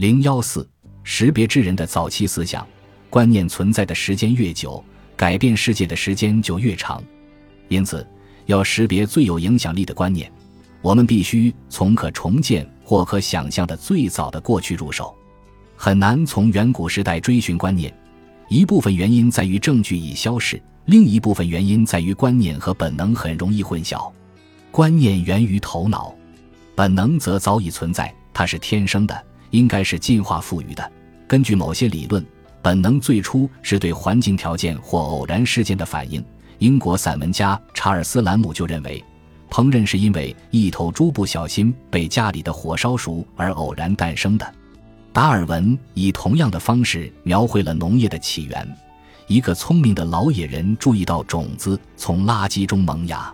零幺四，识别之人的早期思想观念存在的时间越久，改变世界的时间就越长。因此，要识别最有影响力的观念，我们必须从可重建或可想象的最早的过去入手。很难从远古时代追寻观念，一部分原因在于证据已消逝，另一部分原因在于观念和本能很容易混淆。观念源于头脑，本能则早已存在，它是天生的。应该是进化赋予的。根据某些理论，本能最初是对环境条件或偶然事件的反应。英国散文家查尔斯·兰姆就认为，烹饪是因为一头猪不小心被家里的火烧熟而偶然诞生的。达尔文以同样的方式描绘了农业的起源：一个聪明的老野人注意到种子从垃圾中萌芽。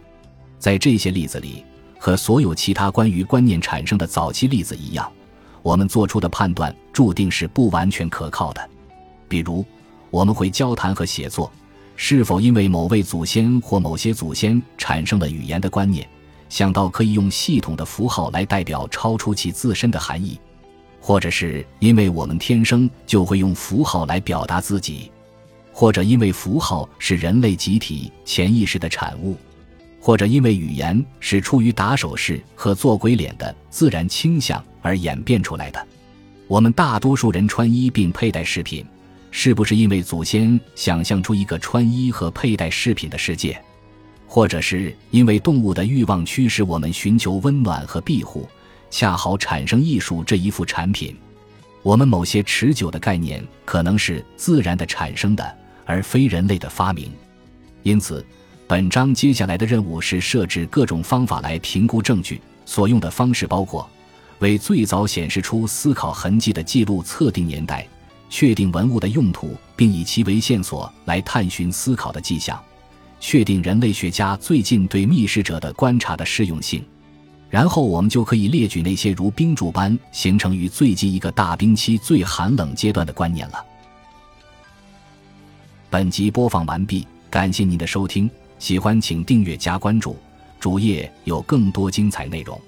在这些例子里，和所有其他关于观念产生的早期例子一样。我们做出的判断注定是不完全可靠的，比如我们会交谈和写作，是否因为某位祖先或某些祖先产生了语言的观念，想到可以用系统的符号来代表超出其自身的含义，或者是因为我们天生就会用符号来表达自己，或者因为符号是人类集体潜意识的产物。或者因为语言是出于打手势和做鬼脸的自然倾向而演变出来的，我们大多数人穿衣并佩戴饰品，是不是因为祖先想象出一个穿衣和佩戴饰品的世界？或者是因为动物的欲望驱使我们寻求温暖和庇护，恰好产生艺术这一副产品？我们某些持久的概念可能是自然的产生的，而非人类的发明，因此。本章接下来的任务是设置各种方法来评估证据。所用的方式包括：为最早显示出思考痕迹的记录测定年代，确定文物的用途，并以其为线索来探寻思考的迹象，确定人类学家最近对觅食者的观察的适用性。然后我们就可以列举那些如冰柱般形成于最近一个大冰期最寒冷阶段的观念了。本集播放完毕，感谢您的收听。喜欢请订阅加关注，主页有更多精彩内容。